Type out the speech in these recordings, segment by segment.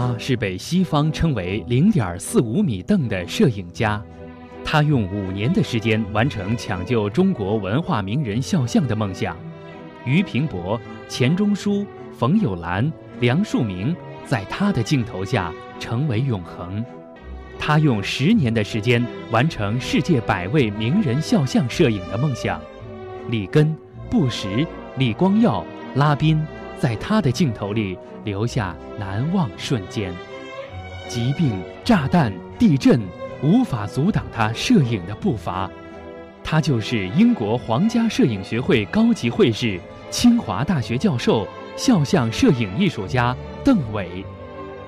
他是被西方称为“零点四五米凳”的摄影家，他用五年的时间完成抢救中国文化名人肖像的梦想。俞平伯、钱钟书、冯友兰、梁漱溟，在他的镜头下成为永恒。他用十年的时间完成世界百位名人肖像摄影的梦想。里根、布什、李光耀、拉宾，在他的镜头里留下难忘瞬间。疾病、炸弹、地震，无法阻挡他摄影的步伐。他就是英国皇家摄影学会高级会士、清华大学教授、肖像摄影艺术家邓伟。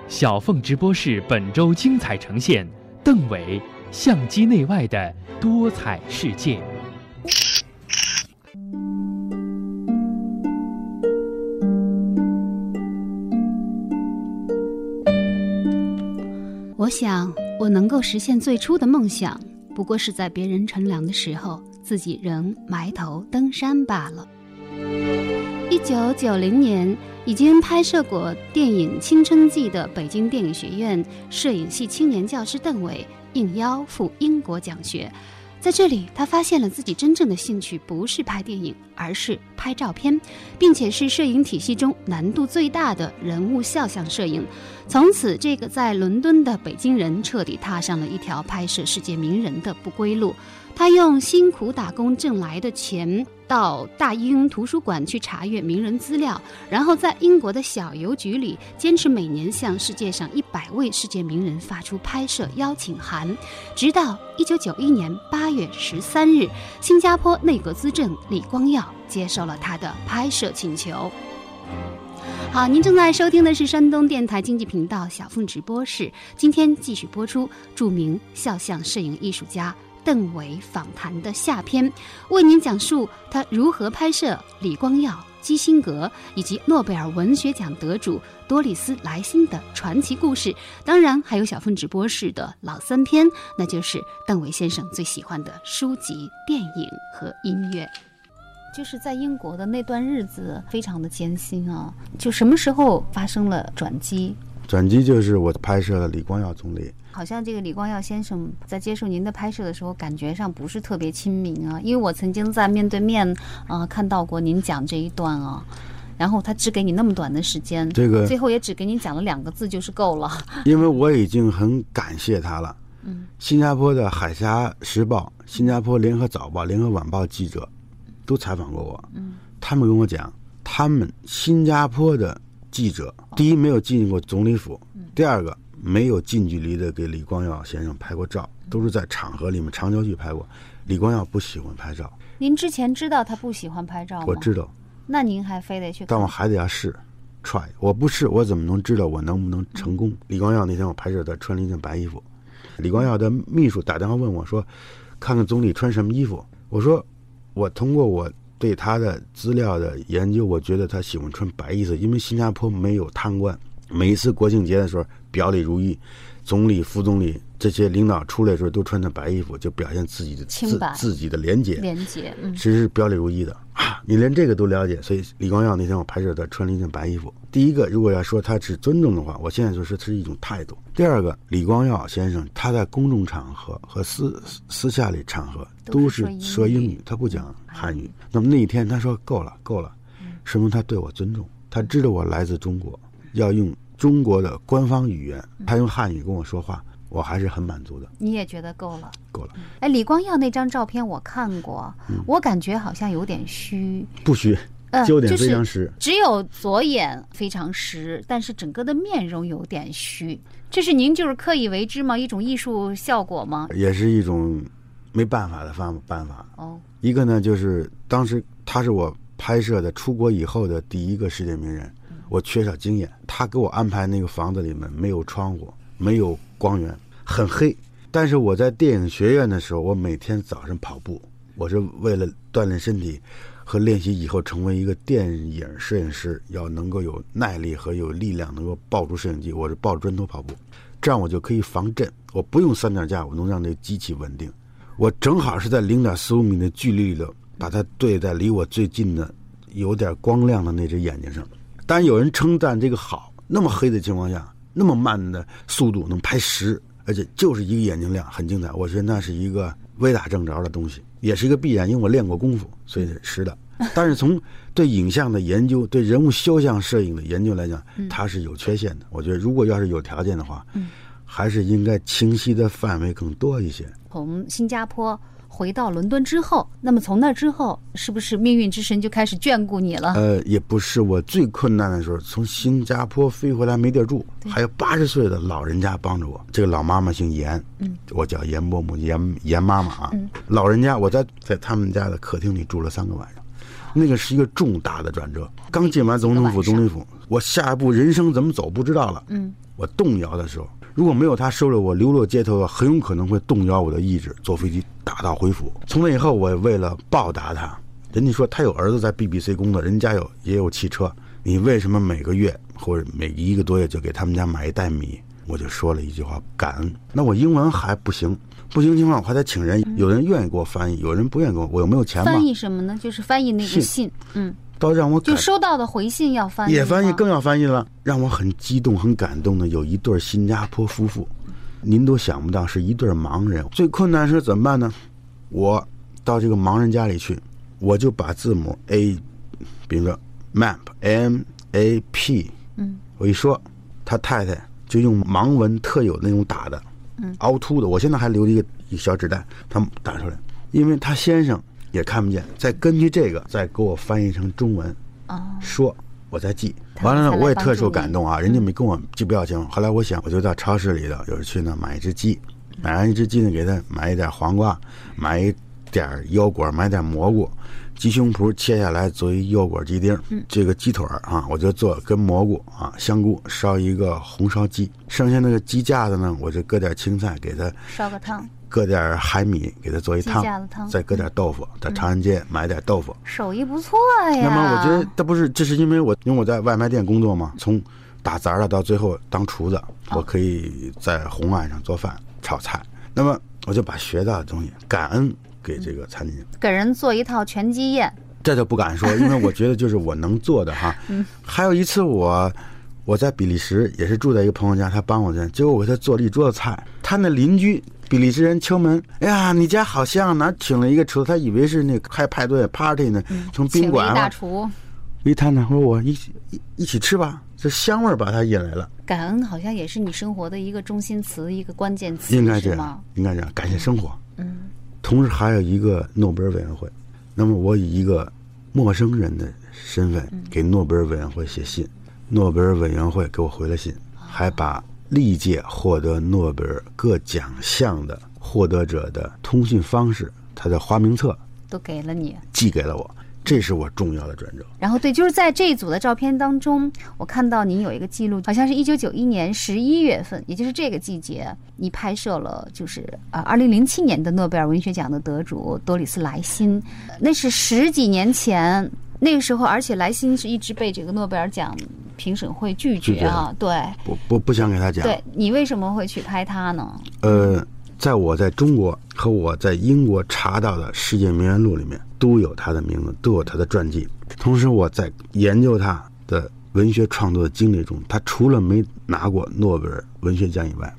小凤直播室本周精彩呈现：邓伟相机内外的多彩世界。想，我能够实现最初的梦想，不过是在别人乘凉的时候，自己仍埋头登山罢了。一九九零年，已经拍摄过电影《青春记》的北京电影学院摄影系青年教师邓伟应邀赴英国讲学。在这里，他发现了自己真正的兴趣不是拍电影，而是拍照片，并且是摄影体系中难度最大的人物肖像摄影。从此，这个在伦敦的北京人彻底踏上了一条拍摄世界名人的不归路。他用辛苦打工挣来的钱，到大英图书馆去查阅名人资料，然后在英国的小邮局里坚持每年向世界上一百位世界名人发出拍摄邀请函，直到一九九一年八月十三日，新加坡内阁资政李光耀接受了他的拍摄请求。好，您正在收听的是山东电台经济频道小凤直播室，今天继续播出著名肖像摄影艺术家。邓伟访谈的下篇，为您讲述他如何拍摄李光耀、基辛格以及诺贝尔文学奖得主多丽丝·莱辛的传奇故事。当然，还有小凤直播室的老三篇，那就是邓伟先生最喜欢的书籍、电影和音乐。就是在英国的那段日子，非常的艰辛啊！就什么时候发生了转机？转机就是我拍摄了李光耀总理。好像这个李光耀先生在接受您的拍摄的时候，感觉上不是特别亲民啊。因为我曾经在面对面啊看到过您讲这一段啊，然后他只给你那么短的时间，这个最后也只给你讲了两个字，就是够了。因为我已经很感谢他了。嗯，新加坡的《海峡时报》、新加坡《联合早报》、《联合晚报》记者都采访过我。嗯，他们跟我讲，他们新加坡的记者第一没有进过总理府，第二个。没有近距离的给李光耀先生拍过照，都是在场合里面长焦距拍过。李光耀不喜欢拍照。您之前知道他不喜欢拍照吗？我知道。那您还非得去？但我还得要试，try。我不试，我怎么能知道我能不能成功？李光耀那天我拍摄他穿了一件白衣服，李光耀的秘书打电话问我说：“看看总理穿什么衣服？”我说：“我通过我对他的资料的研究，我觉得他喜欢穿白衣服，因为新加坡没有贪官。每一次国庆节的时候。”表里如一，总理、副总理这些领导出来的时候都穿着白衣服，就表现自己的自自己的廉洁。廉洁，嗯其实是表里如一的啊！你连这个都了解，所以李光耀那天我拍摄他穿了一件白衣服。第一个，如果要说他是尊重的话，我现在就说是一种态度。第二个，李光耀先生他在公众场合和私私下里场合都是说英语，他不讲汉语。那么那一天他说够了，够了，说明他对我尊重，他知道我来自中国，要用。中国的官方语言，他用汉语跟我说话，我还是很满足的。你也觉得够了？够了。哎，李光耀那张照片我看过，我感觉好像有点虚。不虚，焦点非常实。只有左眼非常实，但是整个的面容有点虚。这是您就是刻意为之吗？一种艺术效果吗？也是一种没办法的方办法。哦，一个呢，就是当时他是我拍摄的出国以后的第一个世界名人。我缺少经验，他给我安排那个房子里面没有窗户，没有光源，很黑。但是我在电影学院的时候，我每天早上跑步，我是为了锻炼身体和练习以后成为一个电影摄影师，要能够有耐力和有力量，能够抱住摄影机。我是抱砖头跑步，这样我就可以防震。我不用三脚架，我能让这机器稳定。我正好是在零点四五米的距离里头，把它对在离我最近的、有点光亮的那只眼睛上。但有人称赞这个好，那么黑的情况下，那么慢的速度能拍十，而且就是一个眼睛亮，很精彩。我觉得那是一个歪打正着的东西，也是一个必然，因为我练过功夫，所以是实的。但是从对影像的研究、对人物肖像摄影的研究来讲，它是有缺陷的。我觉得如果要是有条件的话，还是应该清晰的范围更多一些。从新加坡。回到伦敦之后，那么从那之后，是不是命运之神就开始眷顾你了？呃，也不是，我最困难的时候，从新加坡飞回来没地儿住，还有八十岁的老人家帮着我。这个老妈妈姓严，嗯，我叫严伯母，严严妈妈啊。嗯，老人家，我在在他们家的客厅里住了三个晚上，那个是一个重大的转折。刚进完总统府、总理府，我下一步人生怎么走不知道了。嗯，我动摇的时候。如果没有他收留我流落街头，很有可能会动摇我的意志，坐飞机打道回府。从那以后，我为了报答他，人家说他有儿子在 BBC 工作，人家有也有汽车，你为什么每个月或者每一个多月就给他们家买一袋米？我就说了一句话：感恩。那我英文还不行，不行情况我还得请人，有人愿意给我翻译，有人不愿意给我，我又没有钱？翻译什么呢？就是翻译那个信，嗯。到让我就收到的回信要翻译，也翻译更要翻译了。让我很激动、很感动的有一对新加坡夫妇，您都想不到是一对盲人。最困难是怎么办呢？我到这个盲人家里去，我就把字母 A，比如说 map M A P，嗯，我一说，他太太就用盲文特有那种打的，嗯，凹凸的。我现在还留着一个一小纸袋，他打出来，因为他先生。也看不见，再根据这个再给我翻译成中文，说，我再记。完了呢，我也特受感动啊，人家没跟我记不要紧。后来我想，我就到超市里头，有时去那买一只鸡，买完一只鸡呢，给他买一点黄瓜，买一点腰果，买点蘑菇，鸡胸脯切下来做一腰果鸡丁，这个鸡腿啊，我就做跟蘑菇啊香菇烧一个红烧鸡，剩下那个鸡架子呢，我就搁点青菜给他烧个汤。搁点海米给他做一汤，再搁点豆腐，在长安街买点豆腐，手艺不错呀。那么我觉得这不是，这是因为我因为我在外卖店工作嘛，从打杂的到最后当厨子，我可以在红案上做饭炒菜。那么我就把学到的东西感恩给这个餐厅，给人做一套全鸡宴，这就不敢说，因为我觉得就是我能做的哈。还有一次我我在比利时也是住在一个朋友家，他帮我的，结果我给他做了一桌子菜，他那邻居。比利时人敲门，哎呀，你家好像，哪请了一个厨子？他以为是那开派对 party 呢，从宾馆大厨。一探呢，说我一起一一起吃吧，这香味把他引来了。感恩好像也是你生活的一个中心词，一个关键词，应该这样，应该这样，感谢生活。嗯。同时还有一个诺贝尔委员会，那么我以一个陌生人的身份给诺贝尔委员会写信，诺贝尔委员会给我回了信，还把。历届获得诺贝尔各奖项的获得者的通讯方式，他的花名册都给了你，寄给了我，这是我重要的转折。然后对，就是在这一组的照片当中，我看到您有一个记录，好像是一九九一年十一月份，也就是这个季节，你拍摄了，就是啊，二零零七年的诺贝尔文学奖的得主多里斯莱辛，那是十几年前。那个时候，而且莱辛是一直被这个诺贝尔奖评审会拒绝啊，对，不不不想给他讲。对你为什么会去拍他呢？呃，在我在中国和我在英国查到的世界名人录里面都有他的名字，都有他的传记。同时，我在研究他的文学创作的经历中，他除了没拿过诺贝尔文学奖以外。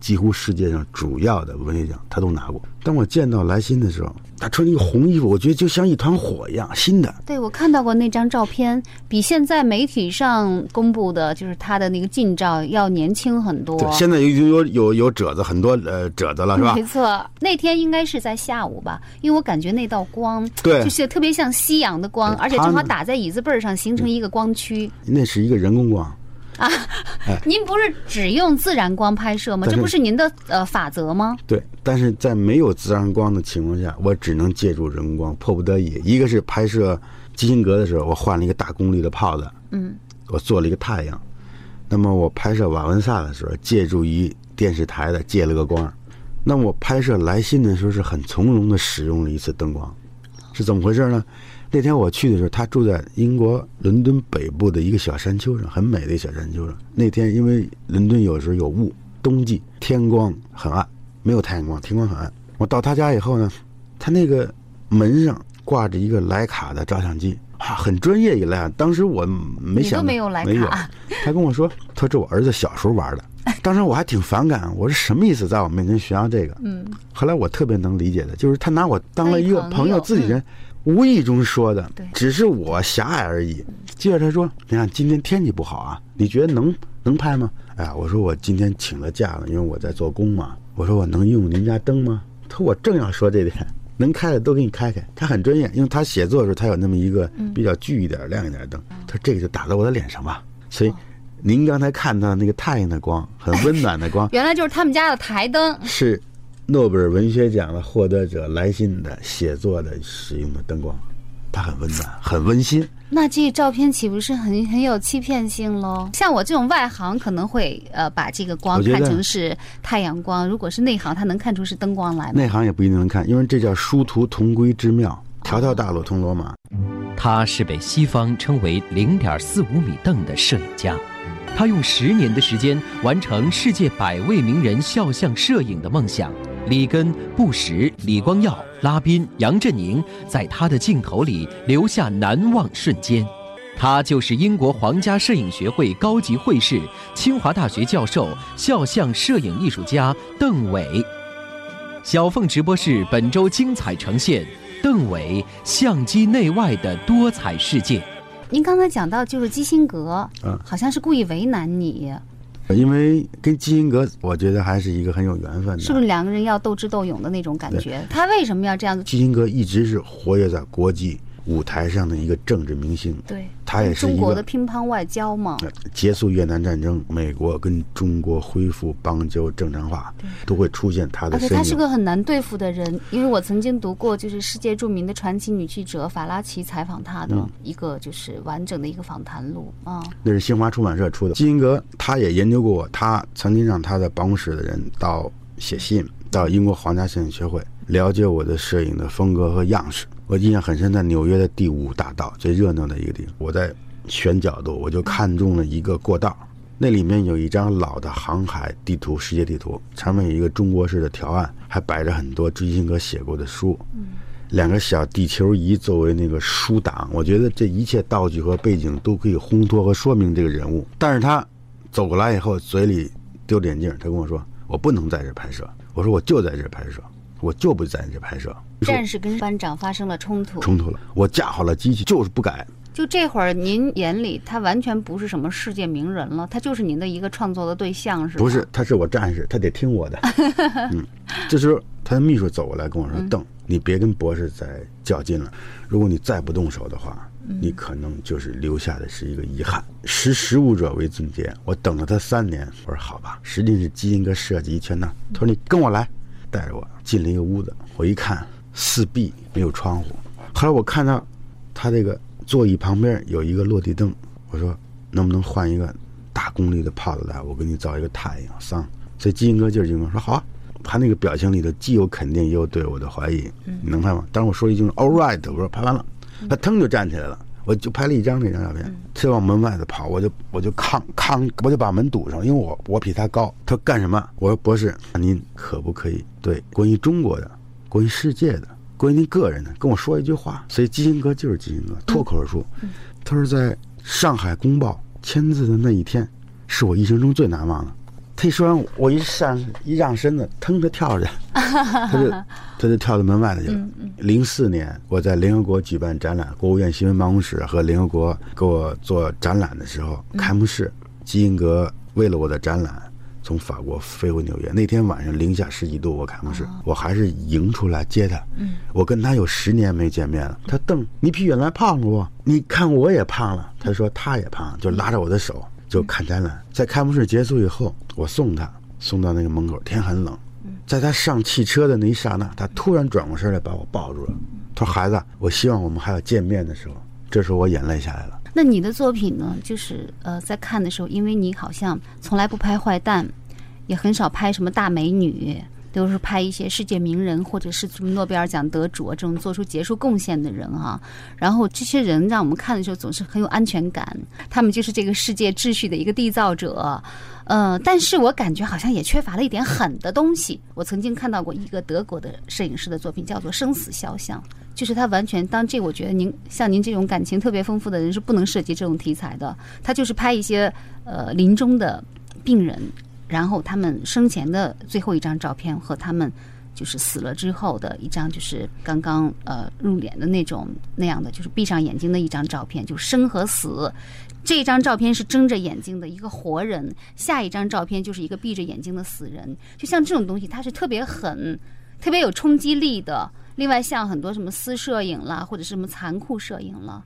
几乎世界上主要的文学奖，他都拿过。当我见到莱辛的时候，他穿一个红衣服，我觉得就像一团火一样，新的。对，我看到过那张照片，比现在媒体上公布的，就是他的那个近照要年轻很多。对，现在有有有褶子，很多呃褶子了，是吧？没错，那天应该是在下午吧，因为我感觉那道光，对，就是特别像夕阳的光，而且正好打在椅子背上，形成一个光区。那是一个人工光。啊，您不是只用自然光拍摄吗？这不是您的呃法则吗？对，但是在没有自然光的情况下，我只能借助人工光，迫不得已。一个是拍摄基辛格的时候，我换了一个大功率的炮子，嗯，我做了一个太阳。那么我拍摄瓦文萨的时候，借助于电视台的借了个光。那我拍摄来信的时候，是很从容的使用了一次灯光，是怎么回事呢？那天我去的时候，他住在英国伦敦北部的一个小山丘上，很美的小山丘上。那天因为伦敦有时候有雾，冬季天光很暗，没有太阳光，天光很暗。我到他家以后呢，他那个门上挂着一个徕卡的照相机，啊，很专业一类啊。当时我没想没有 他跟我说：“他说这我儿子小时候玩的。当时我还挺反感，我说什么意思，在我面前炫耀这个？嗯。后来我特别能理解的，就是他拿我当了一个朋友，自己人，无意中说的，只是我狭隘而已。接着他说：“你看今天天气不好啊，你觉得能能拍吗？”哎呀，我说我今天请了假了，因为我在做工嘛。我说我能用您家灯吗？他说我正要说这点，能开的都给你开开。他很专业，因为他写作的时候他有那么一个比较聚一点、亮一点的灯。他说这个就打在我的脸上吧，所以。您刚才看到那个太阳的光，很温暖的光，原来就是他们家的台灯。是诺贝尔文学奖的获得者来信的写作的使用的灯光，它很温暖，很温馨。那这照片岂不是很很有欺骗性喽？像我这种外行可能会呃把这个光看成是太阳光，如果是内行，他能看出是灯光来吗？内行也不一定能看，因为这叫殊途同归之妙，条条大路通罗马。他是被西方称为零点四五米凳的摄影家。他用十年的时间完成世界百位名人肖像摄影的梦想。里根、布什、李光耀、拉宾、杨振宁在他的镜头里留下难忘瞬间。他就是英国皇家摄影学会高级会士、清华大学教授、肖像摄影艺术家邓伟。小凤直播室本周精彩呈现邓伟相机内外的多彩世界。您刚才讲到就是基辛格，嗯，好像是故意为难你，因为跟基辛格，我觉得还是一个很有缘分的，是不是两个人要斗智斗勇的那种感觉？他为什么要这样子？基辛格一直是活跃在国际。舞台上的一个政治明星，对，他也是中国的乒乓外交嘛。结束越南战争，美国跟中国恢复邦交正常化，都会出现他的。而且他是个很难对付的人，因为我曾经读过，就是世界著名的传奇女记者法拉奇采访他的一个就是完整的一个访谈录啊。那是新华出版社出的。基辛格他也研究过我，他曾经让他的办公室的人到写信到英国皇家摄影学会了解我的摄影的风格和样式。我印象很深，在纽约的第五大道最热闹的一个地方，我在选角度，我就看中了一个过道，那里面有一张老的航海地图，世界地图，上面有一个中国式的条案，还摆着很多追星哥写过的书，两个小地球仪作为那个书档，我觉得这一切道具和背景都可以烘托和说明这个人物。但是他走过来以后，嘴里丢着眼镜，他跟我说：“我不能在这拍摄。”我说：“我就在这拍摄。”我就不在这拍摄。战士跟班长发生了冲突，冲突了。我架好了机器，就是不改。就这会儿，您眼里他完全不是什么世界名人了，他就是您的一个创作的对象，是吧？不是，他是我战士，他得听我的。嗯，这时候他的秘书走过来跟我说：“邓，你别跟博士再较劲了。如果你再不动手的话，你可能就是留下的是一个遗憾。识时务者为俊杰。我等了他三年，我说好吧，实际是基因哥设计一圈呢。他说你跟我来。”带着我进了一个屋子，我一看四壁没有窗户。后来我看到他这个座椅旁边有一个落地灯，我说能不能换一个大功率的炮子来？我给你造一个太阳。桑，所以基辛格就是基辛格说好啊。他那个表情里头既有肯定，也有对我的怀疑。你能拍吗？当时我说一句 All right，我说拍完了，他腾就站起来了。我就拍了一张那张照片，他往门外头跑，我就我就抗抗，我就把门堵上，因为我我比他高。他干什么？我说博士，您可不可以对关于中国的、关于世界的、关于您个人的跟我说一句话？所以基辛格就是基辛格，脱口而出。他说在上海公报签字的那一天，是我一生中最难忘的。他一说完，我一上一让身子，腾的跳着，他就他就跳到门外头去了。零四年，我在联合国举办展览，国务院新闻办公室和联合国给我做展览的时候，开幕式，基辛格为了我的展览，从法国飞回纽约。那天晚上零下十几度，我开幕式，我还是迎出来接他。我跟他有十年没见面了。他瞪你比原来胖了不？你看我也胖了。他说他也胖，就拉着我的手。就看展览，在开幕式结束以后，我送他送到那个门口，天很冷，在他上汽车的那一刹那，他突然转过身来把我抱住了。他说：“孩子，我希望我们还要见面的时候。”这时候我眼泪下来了。那你的作品呢？就是呃，在看的时候，因为你好像从来不拍坏蛋，也很少拍什么大美女。都是拍一些世界名人或者是什么诺贝尔奖得主这种做出杰出贡献的人啊，然后这些人让我们看的时候总是很有安全感，他们就是这个世界秩序的一个缔造者，呃，但是我感觉好像也缺乏了一点狠的东西。我曾经看到过一个德国的摄影师的作品，叫做《生死肖像》，就是他完全当这，我觉得您像您这种感情特别丰富的人是不能涉及这种题材的。他就是拍一些呃临终的病人，然后他们生前的最后一张照片和他们就是死了之后的一张，就是刚刚呃入殓的那种那样的，就是闭上眼睛的一张照片，就生和死。这张照片是睁着眼睛的一个活人，下一张照片就是一个闭着眼睛的死人。就像这种东西，它是特别狠、特别有冲击力的。另外，像很多什么私摄影啦，或者是什么残酷摄影了，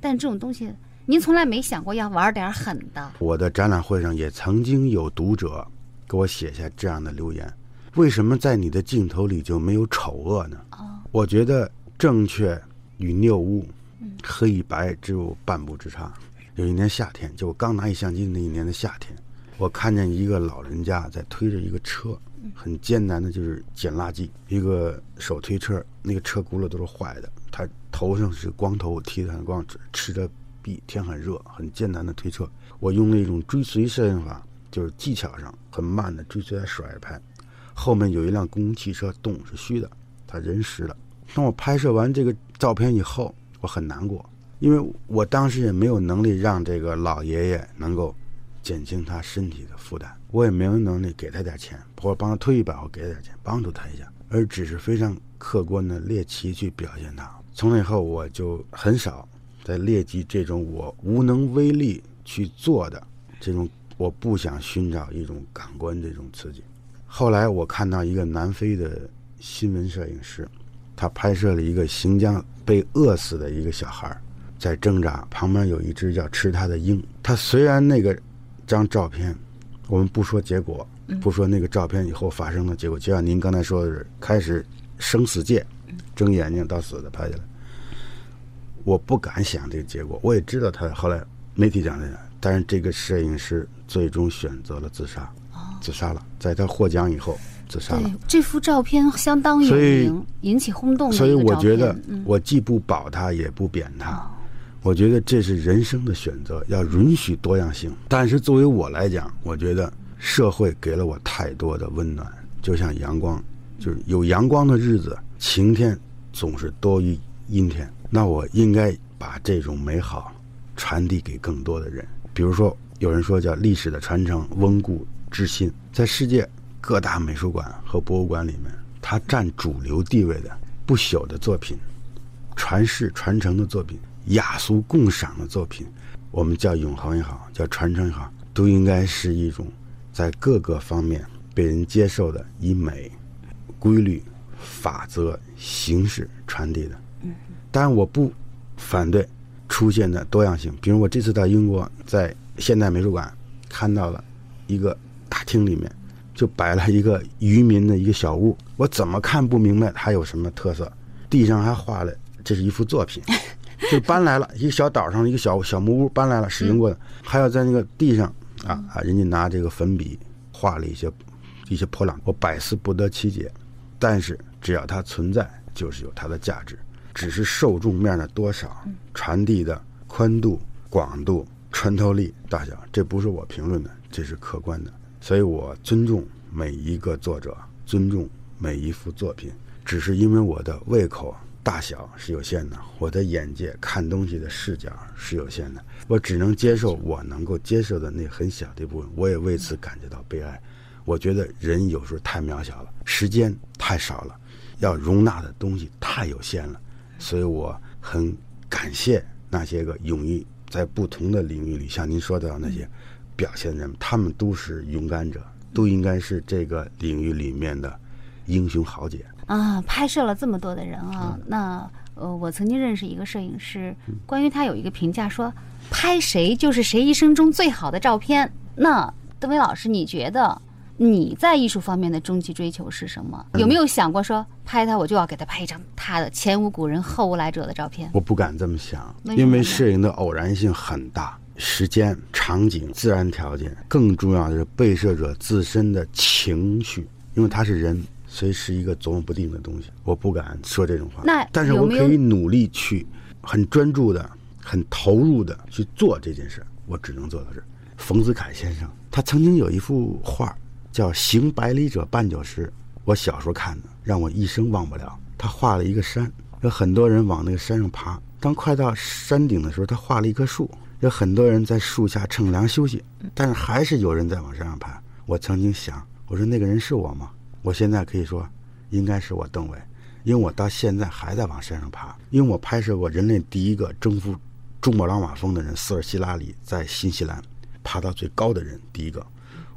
但这种东西，您从来没想过要玩点狠的。我的展览会上也曾经有读者给我写下这样的留言：为什么在你的镜头里就没有丑恶呢？我觉得正确与谬误、黑与白只有半步之差。有一年夏天，就我刚拿起相机那一年的夏天，我看见一个老人家在推着一个车，很艰难的就是捡垃圾，一个手推车，那个车轱辘都是坏的，他头上是光头，剃的很光，吃着篦，天很热，很艰难的推车。我用那种追随摄影法，就是技巧上很慢的追随他甩着拍，后面有一辆公共汽车，动是虚的，他人实的。当我拍摄完这个照片以后，我很难过。因为我当时也没有能力让这个老爷爷能够减轻他身体的负担，我也没有能力给他点钱，或者帮他推一把，我给他点钱帮助他一下，而只是非常客观的猎奇去表现他。从那以后，我就很少在猎奇这种我无能为力去做的这种，我不想寻找一种感官这种刺激。后来我看到一个南非的新闻摄影师，他拍摄了一个行将被饿死的一个小孩儿。在挣扎，旁边有一只要吃他的鹰。他虽然那个张照片，我们不说结果，不说那个照片以后发生的结果，就像您刚才说的是开始生死界，睁眼睛到死的拍下来。我不敢想这个结果，我也知道他后来媒体讲的，但是这个摄影师最终选择了自杀，自杀了，在他获奖以后自杀了。这幅照片相当有名，引起轰动。所以我觉得，我既不保他，也不贬他。我觉得这是人生的选择，要允许多样性。但是作为我来讲，我觉得社会给了我太多的温暖，就像阳光，就是有阳光的日子，晴天总是多于阴天。那我应该把这种美好传递给更多的人。比如说，有人说叫历史的传承，温故知新，在世界各大美术馆和博物馆里面，它占主流地位的不朽的作品，传世传承的作品。雅俗共赏的作品，我们叫永恒也好，叫传承也好，都应该是一种在各个方面被人接受的，以美、规律、法则、形式传递的。嗯。当然，我不反对出现的多样性。比如，我这次到英国，在现代美术馆看到了一个大厅里面就摆了一个渔民的一个小屋，我怎么看不明白它有什么特色？地上还画了，这是一幅作品。就搬来了一个小岛上的一个小小木屋，搬来了使用过的，还要在那个地上啊啊，人家拿这个粉笔画了一些一些破烂，我百思不得其解。但是只要它存在，就是有它的价值，只是受众面的多少、传递的宽度、广度、穿透力大小，这不是我评论的，这是客观的。所以我尊重每一个作者，尊重每一幅作品，只是因为我的胃口。大小是有限的，我的眼界看东西的视角是有限的，我只能接受我能够接受的那很小的一部分。我也为此感觉到悲哀。我觉得人有时候太渺小了，时间太少了，要容纳的东西太有限了。所以我很感谢那些个勇于在不同的领域里，像您说的那些表现人，他们都是勇敢者，都应该是这个领域里面的英雄豪杰。啊，拍摄了这么多的人啊，那呃，我曾经认识一个摄影师，关于他有一个评价说，拍谁就是谁一生中最好的照片。那邓威老师，你觉得你在艺术方面的终极追求是什么？有没有想过说，拍他我就要给他拍一张他的前无古人后无来者的照片？我不敢这么想，因为摄影的偶然性很大，时间、场景、自然条件，更重要的是被摄者自身的情绪，因为他是人。所以是一个琢磨不定的东西，我不敢说这种话。那但是我可以努力去，很专注的、很投入的去做这件事。我只能做到这。冯子恺先生他曾经有一幅画叫《行百里者半九十》，我小时候看的，让我一生忘不了。他画了一个山，有很多人往那个山上爬。当快到山顶的时候，他画了一棵树，有很多人在树下乘凉休息，但是还是有人在往山上爬。我曾经想，我说那个人是我吗？我现在可以说，应该是我邓伟，因为我到现在还在往山上爬，因为我拍摄过人类第一个征服珠穆朗玛峰的人斯尔希拉里，在新西兰爬到最高的人第一个，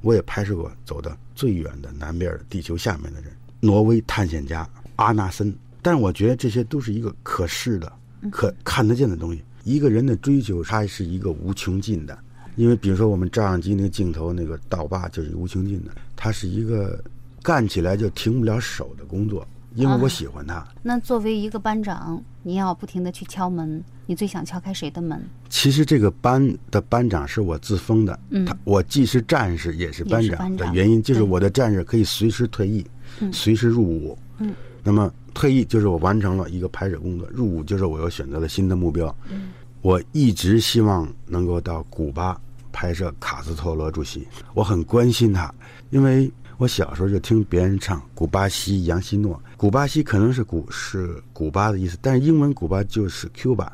我也拍摄过走的最远的南边地球下面的人，挪威探险家。阿纳森，但是我觉得这些都是一个可视的、可看得见的东西。一个人的追求，它是一个无穷尽的。因为比如说我们照相机那个镜头，那个倒把就是无穷尽的。它是一个干起来就停不了手的工作，因为我喜欢他。那作为一个班长，你要不停的去敲门，你最想敲开谁的门？其实这个班的班长是我自封的，他我既是战士也是班长的原因，就是我的战士可以随时退役，随时入伍。嗯。那么退役就是我完成了一个拍摄工作，入伍就是我又选择了新的目标。嗯我一直希望能够到古巴拍摄卡斯特罗主席，我很关心他，因为我小时候就听别人唱古巴西杨希诺，古巴西可能是古是古巴的意思，但是英文古巴就是 Cuba。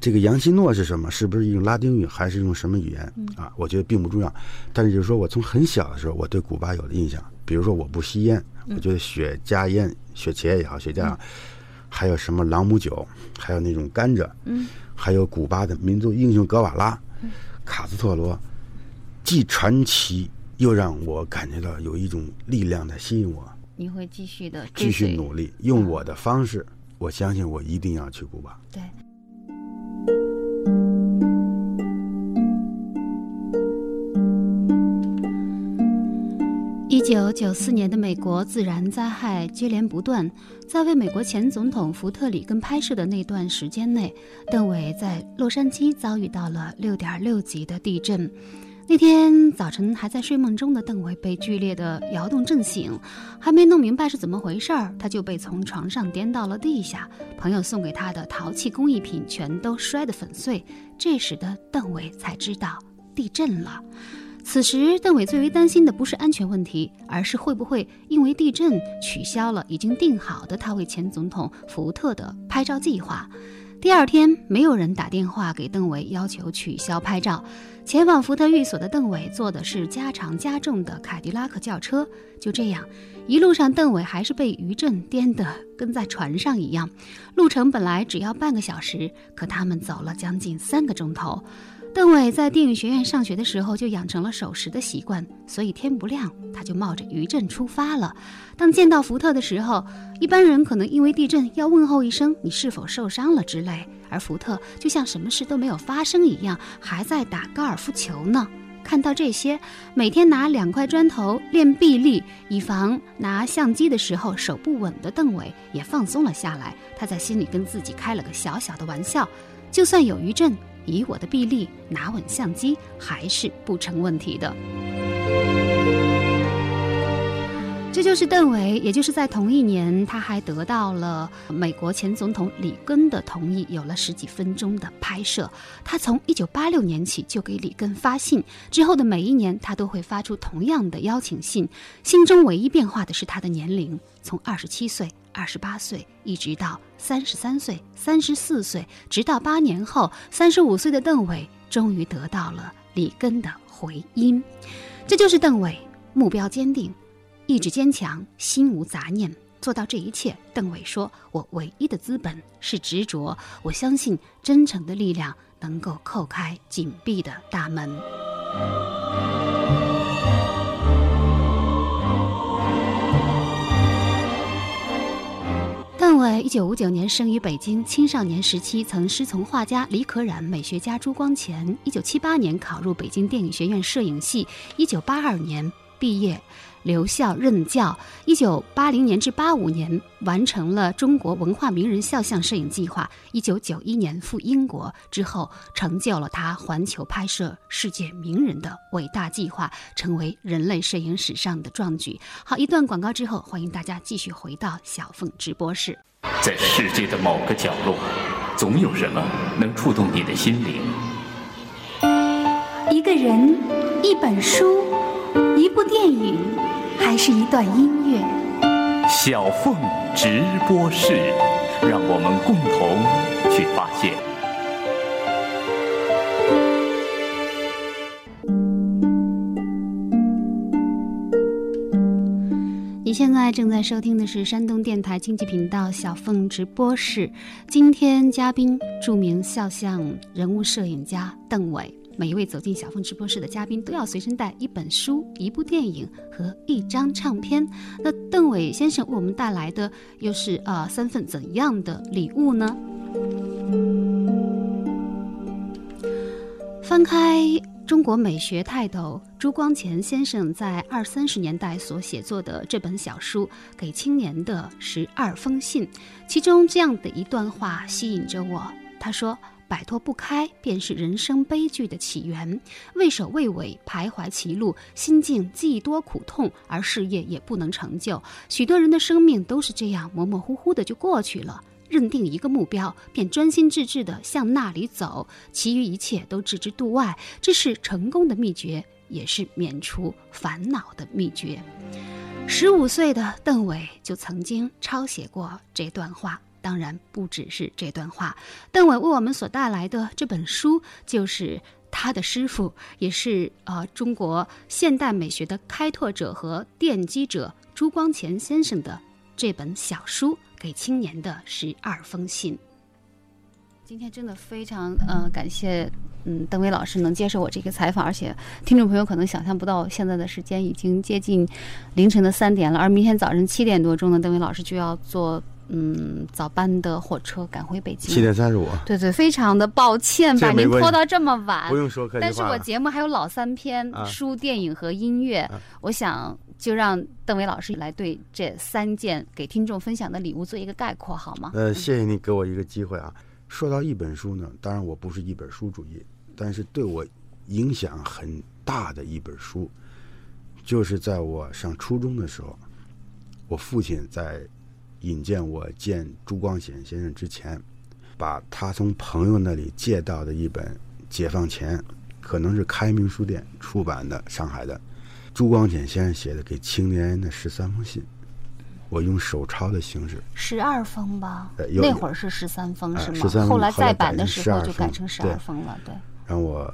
这个杨希诺是什么？是不是用拉丁语还是用什么语言啊？我觉得并不重要，但是就是说我从很小的时候我对古巴有了印象，比如说我不吸烟，我觉得雪茄烟。雪茄也好，雪茄，还有什么朗姆酒，还有那种甘蔗，嗯，还有古巴的民族英雄格瓦拉，卡斯特罗，既传奇又让我感觉到有一种力量在吸引我。你会继续的继续努力，用我的方式，我相信我一定要去古巴。对。一九九四年的美国自然灾害接连不断，在为美国前总统福特里根拍摄的那段时间内，邓伟在洛杉矶遭遇到了六点六级的地震。那天早晨还在睡梦中的邓伟被剧烈的摇动震醒，还没弄明白是怎么回事儿，他就被从床上颠到了地下。朋友送给他的陶器工艺品全都摔得粉碎。这时的邓伟才知道地震了。此时，邓伟最为担心的不是安全问题，而是会不会因为地震取消了已经定好的他为前总统福特的拍照计划。第二天，没有人打电话给邓伟要求取消拍照。前往福特寓所的邓伟坐的是加长加重的凯迪拉克轿车。就这样，一路上邓伟还是被余震颠得跟在船上一样。路程本来只要半个小时，可他们走了将近三个钟头。邓伟在电影学院上学的时候就养成了守时的习惯，所以天不亮他就冒着余震出发了。当见到福特的时候，一般人可能因为地震要问候一声“你是否受伤了”之类，而福特就像什么事都没有发生一样，还在打高尔夫球呢。看到这些，每天拿两块砖头练臂力，以防拿相机的时候手不稳的邓伟也放松了下来。他在心里跟自己开了个小小的玩笑：就算有余震。以我的臂力拿稳相机还是不成问题的。这就是邓伟，也就是在同一年，他还得到了美国前总统里根的同意，有了十几分钟的拍摄。他从一九八六年起就给里根发信，之后的每一年他都会发出同样的邀请信。信中唯一变化的是他的年龄，从二十七岁。二十八岁，一直到三十三岁、三十四岁，直到八年后，三十五岁的邓伟终于得到了里根的回音。这就是邓伟，目标坚定，意志坚强，心无杂念，做到这一切。邓伟说：“我唯一的资本是执着，我相信真诚的力量能够叩开紧闭的大门。”邓伟一九五九年生于北京，青少年时期曾师从画家李可染、美学家朱光潜。一九七八年考入北京电影学院摄影系，一九八二年毕业。留校任教，一九八零年至八五年完成了中国文化名人肖像摄影计划。一九九一年赴英国之后，成就了他环球拍摄世界名人的伟大计划，成为人类摄影史上的壮举。好，一段广告之后，欢迎大家继续回到小凤直播室。在世界的某个角落，总有什么能触动你的心灵。一个人，一本书。一部电影，还是一段音乐？小凤直播室，让我们共同去发现。你现在正在收听的是山东电台经济频道小凤直播室，今天嘉宾著名肖像人物摄影家邓伟。每一位走进小凤直播室的嘉宾都要随身带一本书、一部电影和一张唱片。那邓伟先生为我们带来的又是啊三份怎样的礼物呢？翻开中国美学泰斗朱光潜先生在二三十年代所写作的这本小书《给青年的十二封信》，其中这样的一段话吸引着我。他说。摆脱不开，便是人生悲剧的起源。畏首畏尾，徘徊歧路，心境既多苦痛，而事业也不能成就。许多人的生命都是这样模模糊糊的就过去了。认定一个目标，便专心致志地向那里走，其余一切都置之度外。这是成功的秘诀，也是免除烦恼的秘诀。十五岁的邓伟就曾经抄写过这段话。当然不只是这段话，邓伟为我们所带来的这本书，就是他的师傅，也是呃中国现代美学的开拓者和奠基者朱光潜先生的这本小书《给青年的十二封信》。今天真的非常呃感谢嗯邓伟老师能接受我这个采访，而且听众朋友可能想象不到，现在的时间已经接近凌晨的三点了，而明天早晨七点多钟呢，邓伟老师就要做。嗯，早班的火车赶回北京。七点三十五。对对，非常的抱歉把您拖到这么晚。不用说但是我节目还有老三篇书、电影和音乐，我想就让邓伟老师来对这三件给听众分享的礼物做一个概括，好吗？呃，谢谢你给我一个机会啊。说到一本书呢，当然我不是一本书主义，但是对我影响很大的一本书，就是在我上初中的时候，我父亲在。引荐我见朱光潜先生之前，把他从朋友那里借到的一本解放前，可能是开明书店出版的上海的朱光潜先生写的给青年人的十三封信，我用手抄的形式，十二封吧，那会儿是十三封是吗？后来再版的时候就改成十二封了，对。让我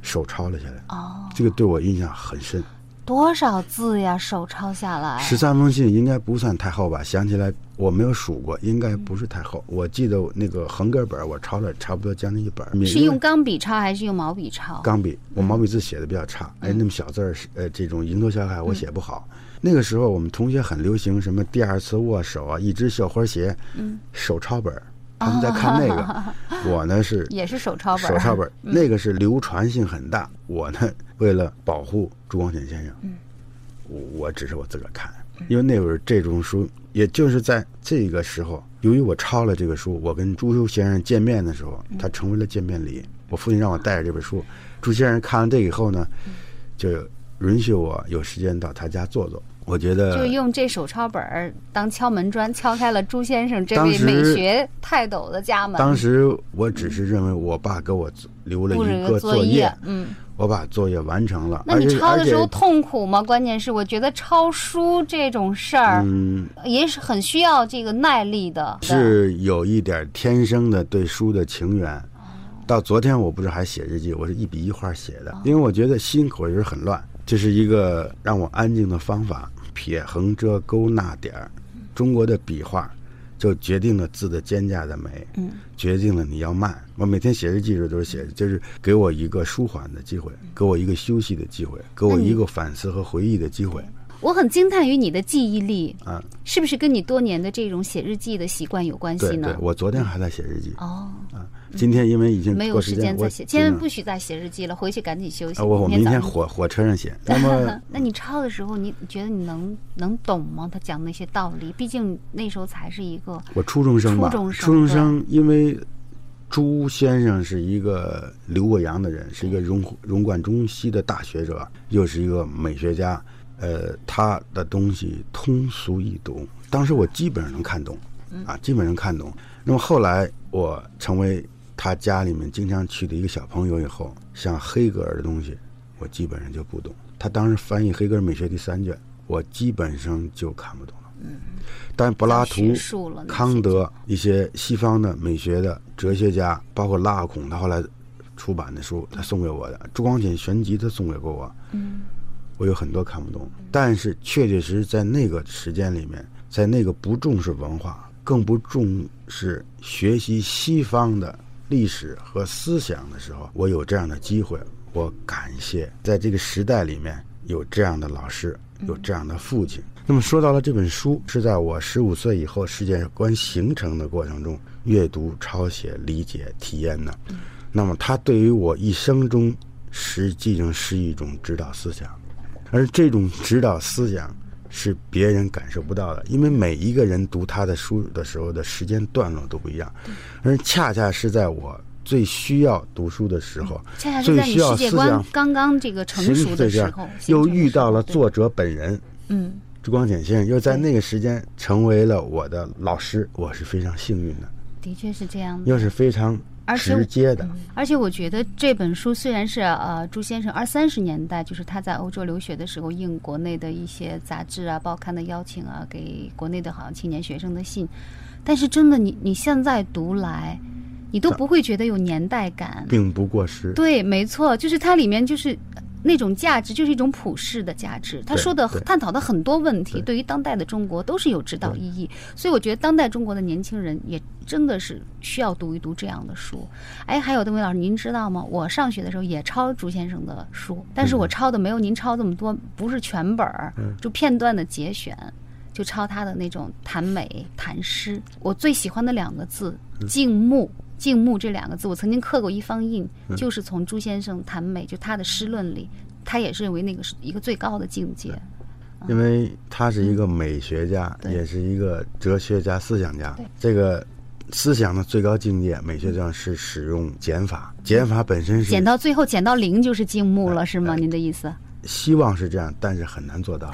手抄了下来，哦，这个对我印象很深。多少字呀？手抄下来十三封信，应该不算太厚吧？想起来我没有数过，应该不是太厚。我记得那个横格本，我抄了差不多将近一本。是用钢笔抄还是用毛笔抄？钢笔，我毛笔字写的比较差。哎，那么小字儿，呃，这种蝇头小楷我写不好。那个时候我们同学很流行什么第二次握手啊，一只绣花鞋，嗯，手抄本，他们在看那个。我呢是也是手抄本，手抄本，那个是流传性很大。我呢。为了保护朱光潜先生，我我只是我自个儿看，因为那会儿这种书，也就是在这个时候，由于我抄了这个书，我跟朱先生见面的时候，他成为了见面礼。我父亲让我带着这本书，朱先生看完这以后呢，就允许我有时间到他家坐坐。我觉得就用这手抄本儿当敲门砖，敲开了朱先生这位美学泰斗的家门。当时我只是认为我爸给我留了一个作业，嗯。我把作业完成了。那你抄的时候痛苦吗？关键是我觉得抄书这种事儿，嗯，也是很需要这个耐力的。是有一点天生的对书的情缘。到昨天我不是还写日记，我是一笔一画写的，因为我觉得心口也是很乱，这是一个让我安静的方法。撇横折勾捺点儿，中国的笔画。就决定了字的间架的美，嗯，决定了你要慢。我每天写日记时都是写，就是给我一个舒缓的机会，给我一个休息的机会，给我一个反思和回忆的机会。我很惊叹于你的记忆力啊，是不是跟你多年的这种写日记的习惯有关系呢？对，我昨天还在写日记哦，啊，今天因为已经没有时间再写，今天不许再写日记了，回去赶紧休息。我我明天火火车上写。那么，那你抄的时候，你觉得你能能懂吗？他讲那些道理，毕竟那时候才是一个我初中生吧，初中生。初中生，因为朱先生是一个留过洋的人，是一个融融贯中西的大学者，又是一个美学家。呃，他的东西通俗易懂，当时我基本上能看懂，啊，基本上看懂。那么后来我成为他家里面经常去的一个小朋友以后，像黑格尔的东西，我基本上就不懂。他当时翻译《黑格尔美学》第三卷，我基本上就看不懂了。嗯，但柏拉图、康德一些西方的美学的哲学家，包括拉孔，他后来出版的书，他送给我的《朱光潜全集》，他送给过我。嗯，我有很多看不懂，但是确确实实在那个时间里面，在那个不重视文化，更不重视学习西方的历史和思想的时候，我有这样的机会。我感谢在这个时代里面有这样的老师，有这样的父亲。那么说到了这本书，是在我十五岁以后世界观形成的过程中阅读、抄写、理解、体验的。那么它对于我一生中实际上是一种指导思想，而这种指导思想是别人感受不到的，因为每一个人读他的书的时候的时间段落都不一样，而恰恰是在我。最需要读书的时候，最需要思想刚刚这个成熟的时候，又遇到了作者本人。嗯，朱光潜先生又在那个时间成为了我的老师，我是非常幸运的。的确是这样的，又是非常直接的。而且我觉得这本书虽然是呃朱先生二三十年代，就是他在欧洲留学的时候应国内的一些杂志啊、报刊的邀请啊，给国内的好像青年学生的信，但是真的你你现在读来。你都不会觉得有年代感，并不过时。对，没错，就是它里面就是那种价值，就是一种普世的价值。他说的、探讨的很多问题，对于当代的中国都是有指导意义。所以我觉得当代中国的年轻人也真的是需要读一读这样的书。哎，还有邓伟老师，您知道吗？我上学的时候也抄朱先生的书，但是我抄的没有您抄这么多，不是全本儿，就片段的节选，就抄他的那种谈美、谈诗。我最喜欢的两个字，静穆。静穆这两个字，我曾经刻过一方印，就是从朱先生谈美，就他的诗论里，他也是认为那个是一个最高的境界。因为他是一个美学家，也是一个哲学家、思想家。这个思想的最高境界，美学上是使用减法，减法本身是减到最后减到零就是静穆了，是吗？您的意思？希望是这样，但是很难做到。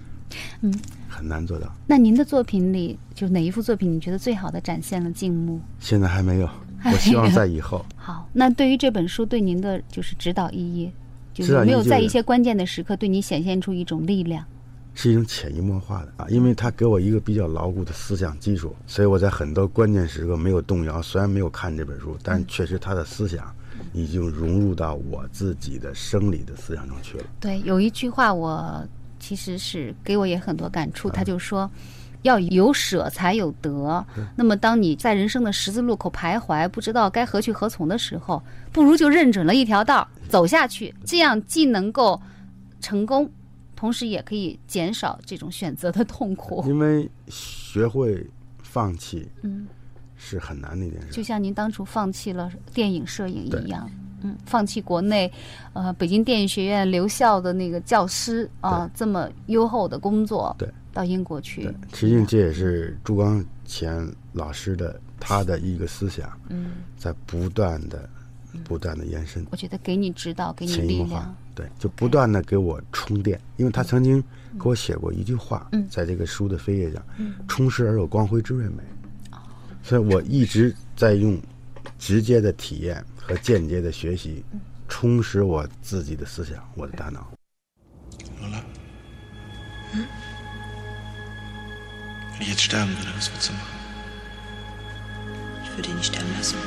嗯。很难做到。那您的作品里，就哪一幅作品，你觉得最好的展现了静穆？现在还没有，我希望在以后。好，那对于这本书对您的就是指导意义，就是有没有在一些关键的时刻对你显现出一种力量？是一种潜移默化的啊，因为它给我一个比较牢固的思想基础，所以我在很多关键时刻没有动摇。虽然没有看这本书，但确实他的思想已经融入到我自己的生理的思想中去了。对，有一句话我。其实是给我也很多感触。他就说，要有舍才有得。那么，当你在人生的十字路口徘徊，不知道该何去何从的时候，不如就认准了一条道走下去。这样既能够成功，同时也可以减少这种选择的痛苦。因为学会放弃，嗯，是很难的一件事。就像您当初放弃了电影摄影一样。嗯，放弃国内，呃，北京电影学院留校的那个教师啊，这么优厚的工作，对，到英国去。实际上这也是朱光潜老师的他的一个思想，嗯，在不断的、不断的延伸。我觉得给你指导，给你力量，对，就不断的给我充电。因为他曾经给我写过一句话，在这个书的扉页上，充实而有光辉之瑞美。所以我一直在用直接的体验。和间接的学习，充实我自己的思想，我的大脑。好了，嗯，jetzt sterben würde, was willst du machen? Ich würde ihn nicht sterben lassen.